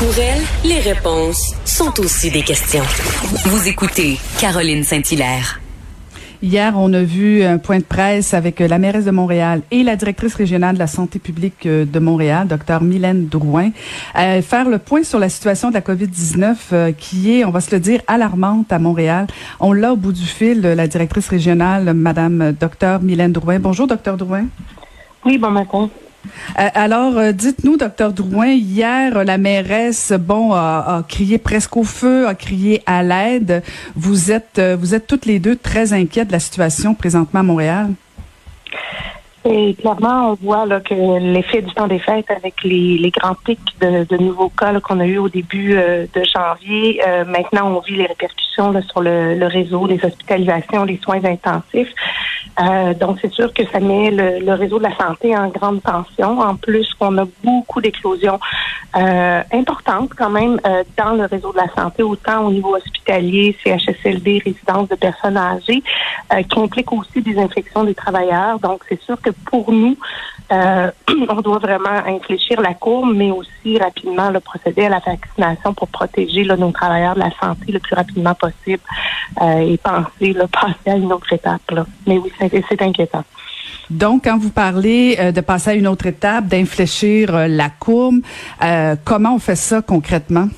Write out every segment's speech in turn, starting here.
Pour elle, les réponses sont aussi des questions. Vous écoutez Caroline Saint-Hilaire. Hier, on a vu un point de presse avec la mairesse de Montréal et la directrice régionale de la santé publique euh, de Montréal, docteur Mylène Drouin, euh, faire le point sur la situation de la COVID-19 euh, qui est, on va se le dire, alarmante à Montréal. On l'a au bout du fil, la directrice régionale, madame docteur Mylène Drouin. Bonjour, docteur Drouin. Oui, bon matin. Euh, alors, euh, dites-nous, docteur Drouin, hier, la mairesse, bon, a, crié presque au feu, a crié à l'aide. Vous êtes, euh, vous êtes toutes les deux très inquiètes de la situation présentement à Montréal? Et clairement, on voit là, que l'effet du temps des fêtes avec les, grands pics de, nouveaux cas qu'on a eu au début de janvier, maintenant on vit les répercussions sur le, le, réseau, les hospitalisations, les soins intensifs. Euh, donc, c'est sûr que ça met le, réseau de la santé en grande tension. En plus, qu'on a beaucoup d'éclosions euh, importantes quand même euh, dans le réseau de la santé, autant au niveau hospitalier, CHSLD, résidence de personnes âgées, qui impliquent aussi des infections des travailleurs. Donc, c'est sûr que pour nous, on doit vraiment infléchir la courbe, mais aussi rapidement le procéder à la vaccination pour protéger nos travailleurs de la santé le plus rapidement possible et penser passer à une autre étape. Mais oui, c'est inquiétant. Donc, quand vous parlez euh, de passer à une autre étape, d'infléchir euh, la courbe, euh, comment on fait ça concrètement?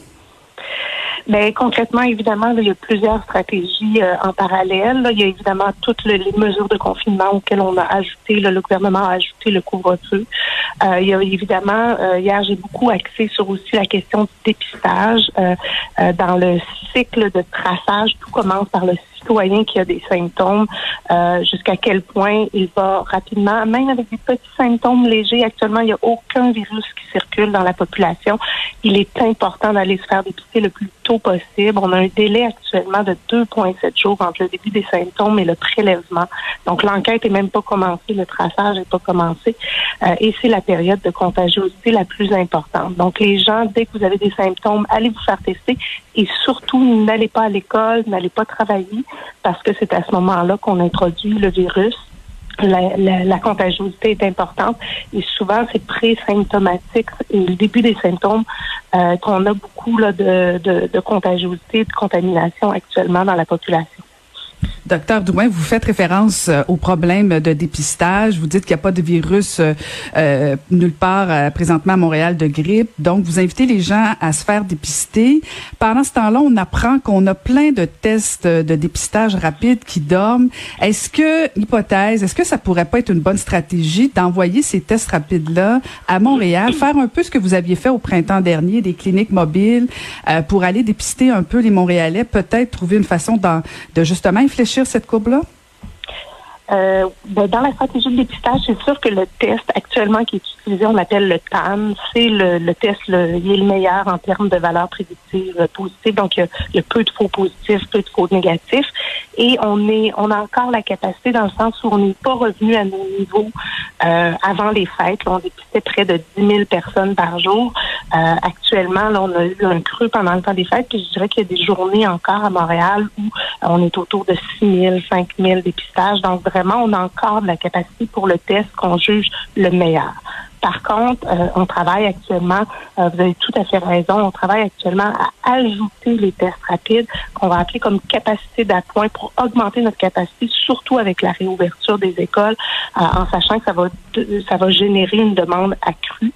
Bien, concrètement, évidemment, il y a plusieurs stratégies en parallèle. Il y a évidemment toutes les mesures de confinement auxquelles on a ajouté, le gouvernement a ajouté le couvre-feu. il y a évidemment, hier, j'ai beaucoup axé sur aussi la question du dépistage. dans le cycle de traçage, tout commence par le citoyen qui a des symptômes, euh, jusqu'à quel point il va rapidement, même avec des petits symptômes légers. Actuellement, il n'y a aucun virus qui circule dans la population. Il est important d'aller se faire dépister le plus tôt possible. On a un délai actuellement de 2,7 jours entre le début des symptômes et le prélèvement. Donc, l'enquête n'est même pas commencée, le traçage n'est pas commencé. Euh, et c'est la période de contagiosité la plus importante. Donc, les gens, dès que vous avez des symptômes, allez vous faire tester et surtout, n'allez pas à l'école, n'allez pas travailler parce que c'est à ce moment-là qu'on introduit le virus. La, contagiosité est importante et souvent c'est pré-symptomatique et le début des symptômes euh, qu'on a beaucoup de, de, de contagiosité, de contamination actuellement dans la population. Docteur Douin, vous faites référence euh, au problème de dépistage. Vous dites qu'il n'y a pas de virus euh, euh nulle part euh, présentement à Montréal de grippe. Donc, vous invitez les gens à se faire dépister. Pendant ce temps-là, on apprend qu'on a plein de tests de dépistage rapide qui dorment. Est-ce que, hypothèse, est-ce que ça pourrait pas être une bonne stratégie d'envoyer ces tests rapides-là à Montréal, faire un peu ce que vous aviez fait au printemps dernier, des cliniques mobiles, pour aller dépister un peu les Montréalais, peut-être trouver une façon de justement infléchir cette courbe-là? Euh, ben, dans la stratégie de dépistage, c'est sûr que le test actuellement qui est utilisé, on l'appelle le TAM, c'est le, test le, il est le meilleur en termes de valeur prédictive positive. Donc, il y, a, peu de faux positifs, peu de faux négatifs. Et on est, on a encore la capacité dans le sens où on n'est pas revenu à nos niveaux euh, avant les fêtes. on dépistait près de 10 000 personnes par jour. Euh, actuellement, là, on a eu un creux pendant le temps des fêtes. Puis je dirais qu'il y a des journées encore à Montréal où on est autour de 6 000, 5 000 dépistages. Donc, vraiment, on a encore de la capacité pour le test qu'on juge le meilleur. Par contre, euh, on travaille actuellement, euh, vous avez tout à fait raison, on travaille actuellement à ajouter les tests rapides qu'on va appeler comme capacité d'appoint pour augmenter notre capacité, surtout avec la réouverture des écoles, euh, en sachant que ça va ça va générer une demande accrue.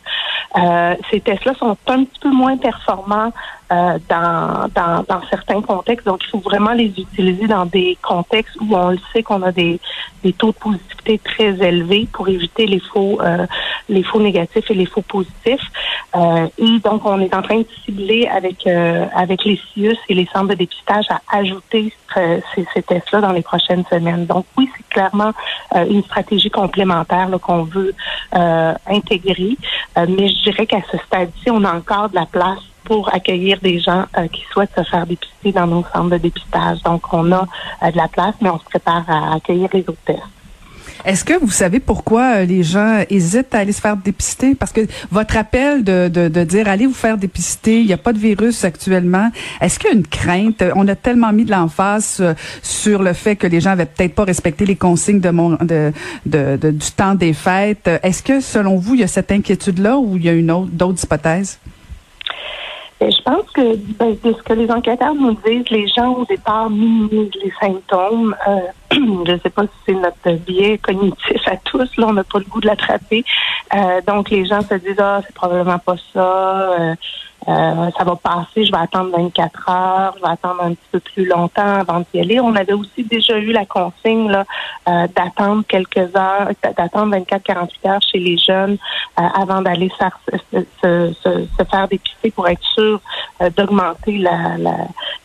Ces tests-là sont un petit peu moins performants euh, dans, dans, dans, certains contextes. Donc, il faut vraiment les utiliser dans des contextes où on le sait qu'on a des, des taux de positivité très élevés pour éviter les faux euh, les faux négatifs et les faux positifs. Euh, et donc, on est en train de cibler avec avec les CIUS et les centres de dépistage à ajouter ces, ces tests-là dans les prochaines semaines. Donc, oui, c'est clairement une stratégie complémentaire qu'on veut intégrer. mais je dirais qu'à ce stade-ci, on a encore de la place pour accueillir des gens euh, qui souhaitent se faire dépister dans nos centres de dépistage. Donc, on a euh, de la place, mais on se prépare à accueillir les autres tests. Est-ce que vous savez pourquoi euh, les gens hésitent à aller se faire dépister? Parce que votre appel de, de, de dire allez vous faire dépister, il n'y a pas de virus actuellement. Est-ce qu'il y a une crainte? On a tellement mis de l'emphase sur le fait que les gens avaient peut-être pas respecté les consignes du temps des fêtes. Est-ce que selon vous, il y a cette inquiétude-là ou il y a une autre d'autres hypothèses? Je pense que ben, de ce que les enquêteurs nous disent, les gens au départ minimisent les symptômes. Euh, je ne sais pas si c'est notre biais cognitif à tous. Là, on n'a pas le goût de l'attraper. Euh, donc, les gens se disent ah, c'est probablement pas ça. Euh, euh, ça va passer, je vais attendre 24 heures, je vais attendre un petit peu plus longtemps avant d'y aller. On avait aussi déjà eu la consigne là, euh, d'attendre quelques heures, d'attendre 24-48 heures chez les jeunes euh, avant d'aller se, se, se, faire dépister pour être sûr d'augmenter la, la,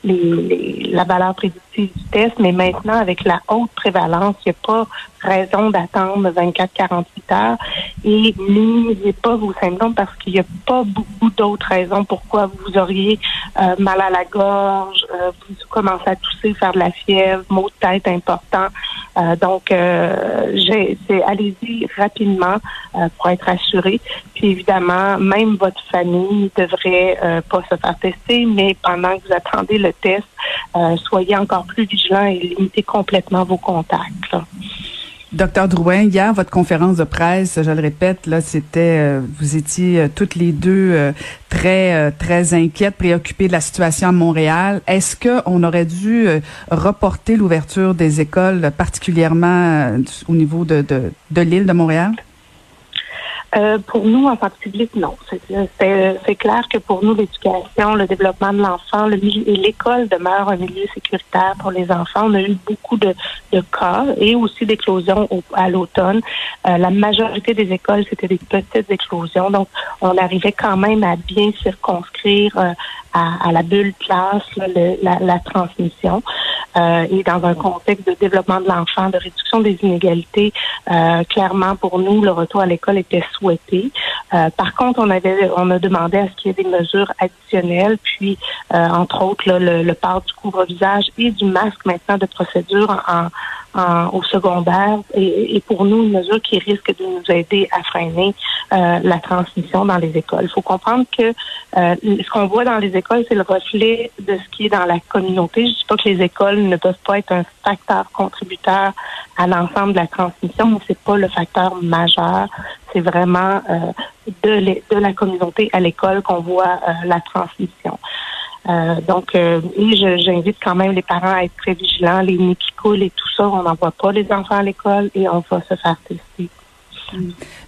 les, la valeur prédictive du test. Mais maintenant, avec la haute prévalence, il n'y a pas raison d'attendre 24-48 heures et minimisez pas vos symptômes parce qu'il n'y a pas beaucoup d'autres raisons pourquoi vous auriez euh, mal à la gorge, euh, vous commencez à tousser, faire de la fièvre, maux de tête important. Euh, donc, c'est allez-y rapidement pour être assuré. Puis évidemment, même votre famille ne devrait pas se faire tester, mais pendant que vous attendez le test, soyez encore plus vigilants et limitez complètement vos contacts. Docteur Drouin, hier, votre conférence de presse, je le répète, là, c'était, euh, vous étiez euh, toutes les deux euh, très, très inquiètes, préoccupées de la situation à Montréal. Est-ce qu'on aurait dû reporter l'ouverture des écoles, particulièrement au niveau de, de, de l'île de Montréal? Euh, pour nous, en particulier, non. C'est clair que pour nous, l'éducation, le développement de l'enfant, le l'école demeure un milieu sécuritaire pour les enfants. On a eu beaucoup de, de cas et aussi d'éclosions à l'automne. Euh, la majorité des écoles, c'était des petites éclosions. Donc, on arrivait quand même à bien circonscrire euh, à, à, la bulle classe la, la, transmission. Euh, et dans un contexte de développement de l'enfant, de réduction des inégalités, euh, clairement pour nous, le retour à l'école était souhaité. Euh, par contre, on avait, on a demandé à ce qu'il y ait des mesures additionnelles, puis entre autres le, le, port du couvre-visage et du masque maintenant de procédure en, au secondaire et, pour nous une mesure qui risque de nous aider à freiner euh, la transmission dans les écoles. Il faut comprendre que euh, ce qu'on voit dans les écoles, c'est le reflet de ce qui est dans la communauté. Je dis pas que les écoles ne peuvent pas être un facteur contributeur à l'ensemble de la transmission, mais c'est pas le facteur majeur. C'est vraiment euh, de, de la communauté à l'école qu'on voit la transmission. Euh, donc, euh, j'invite quand même les parents à être très vigilants. Les nids qui coulent et tout ça, on n'envoie pas les enfants à l'école et on va se faire tester.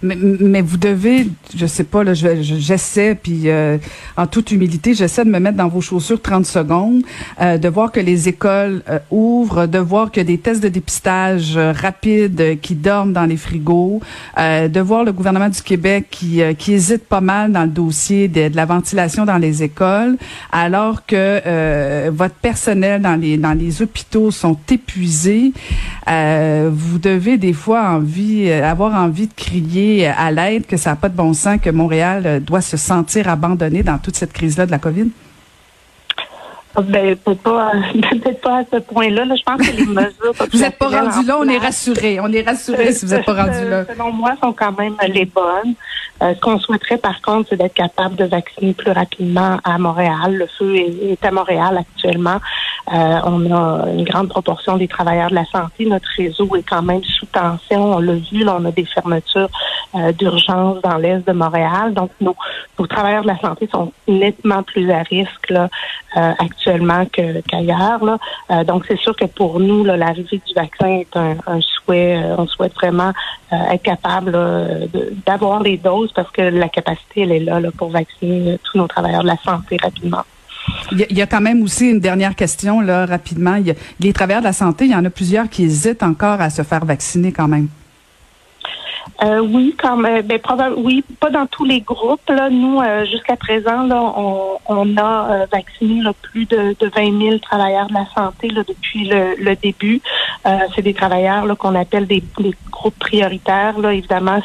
Mais, mais, vous devez, je sais pas, là, j'essaie, puis euh, en toute humilité, j'essaie de me mettre dans vos chaussures 30 secondes, euh, de voir que les écoles euh, ouvrent, de voir que des tests de dépistage rapides qui dorment dans les frigos, de voir le gouvernement du Québec qui, qui hésite pas mal dans le dossier de, la ventilation dans les écoles, alors que votre personnel dans les dans les hôpitaux sont épuisés. vous devez des fois envie, avoir envie crier à l'aide, que ça n'a pas de bon sens, que Montréal euh, doit se sentir abandonné dans toute cette crise-là de la COVID? Ben, peut-être pas, pas à ce point-là. Je pense que les mesures. vous n'êtes pas rendu là, on est rassuré. On est rassuré si vous n'êtes pas rendu là. Selon moi, sont quand même les bonnes. Euh, ce qu'on souhaiterait, par contre, c'est d'être capable de vacciner plus rapidement à Montréal. Le feu est, à Montréal actuellement. Euh, on a une grande proportion des travailleurs de la santé. Notre réseau est quand même sous tension. On l'a vu, là, on a des fermetures euh, d'urgence dans l'est de Montréal. Donc, nos, nos, travailleurs de la santé sont nettement plus à risque là, actuellement qu'ailleurs. donc, c'est sûr que pour nous, l'arrivée du vaccin est un, un souhait. on souhaite vraiment être capable d'avoir les doses parce que la capacité, elle est là, pour vacciner tous nos travailleurs de la santé rapidement. Il y, a, quand même aussi une dernière question, là, rapidement. les travailleurs de la santé, il y en a plusieurs qui hésitent encore à se faire vacciner quand même. Euh, oui, comme ben, oui, pas dans tous les groupes. Là, nous, euh, jusqu'à présent, là, on, a euh, vacciné plus de, de 20 000 travailleurs de la santé là, depuis le, début. Euh, c'est des travailleurs là, qu'on appelle des, des, groupes prioritaires, là, évidemment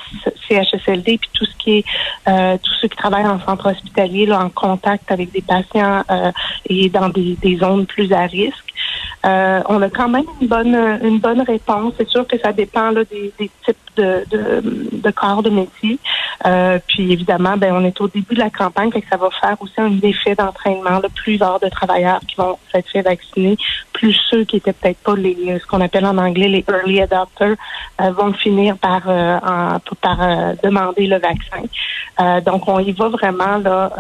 CHSLD, puis tout ce qui est tous ceux qui travaillent en centre hospitalier, là, en contact avec des patients et dans des, zones plus à risque. Euh, on a quand même une bonne une bonne réponse. C'est sûr que ça dépend là, des, types de, de, corps de métier. Euh, puis évidemment, ben on est au début de la campagne, fait que ça va faire aussi un effet d'entraînement. Plus il va y avoir de travailleurs qui vont s'être fait vacciner, plus ceux qui étaient peut-être pas les ce qu'on appelle en anglais les early adopters euh, vont finir par par demander le vaccin. donc on y va vraiment là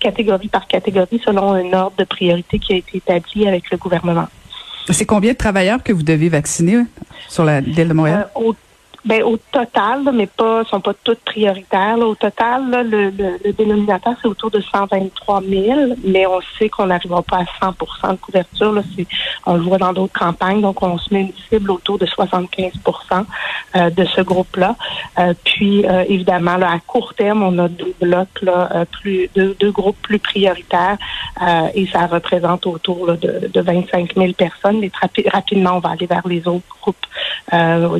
catégorie par catégorie selon un ordre de priorité qui a été établi avec le gouvernement. C'est combien de travailleurs que vous devez vacciner sur la l'île de Montréal? Euh, ben, au total, mais pas sont pas toutes prioritaires. Au total, le, le, dénominateur, c'est autour de 123 000, mais on sait qu'on n'arrivera pas à 100% de couverture. Là, on le voit dans d'autres campagnes, donc on se met une cible autour de 75% euh, de ce groupe-là. Euh, puis, euh, évidemment, là, à court terme, on a deux blocs, là, plus deux, deux groupes plus prioritaires, et ça représente autour de, de 25 000 personnes. Mais rapidement, on va aller vers les autres groupes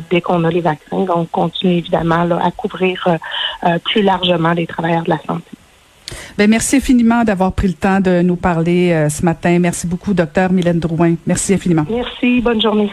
dès qu'on a les vaccins. Donc, on continue évidemment à couvrir euh, euh, plus largement les travailleurs de la santé. Bien, merci infiniment d'avoir pris le temps de nous parler euh, ce matin. Merci beaucoup, docteur Mylène Drouin. Merci infiniment. Merci. Bonne journée.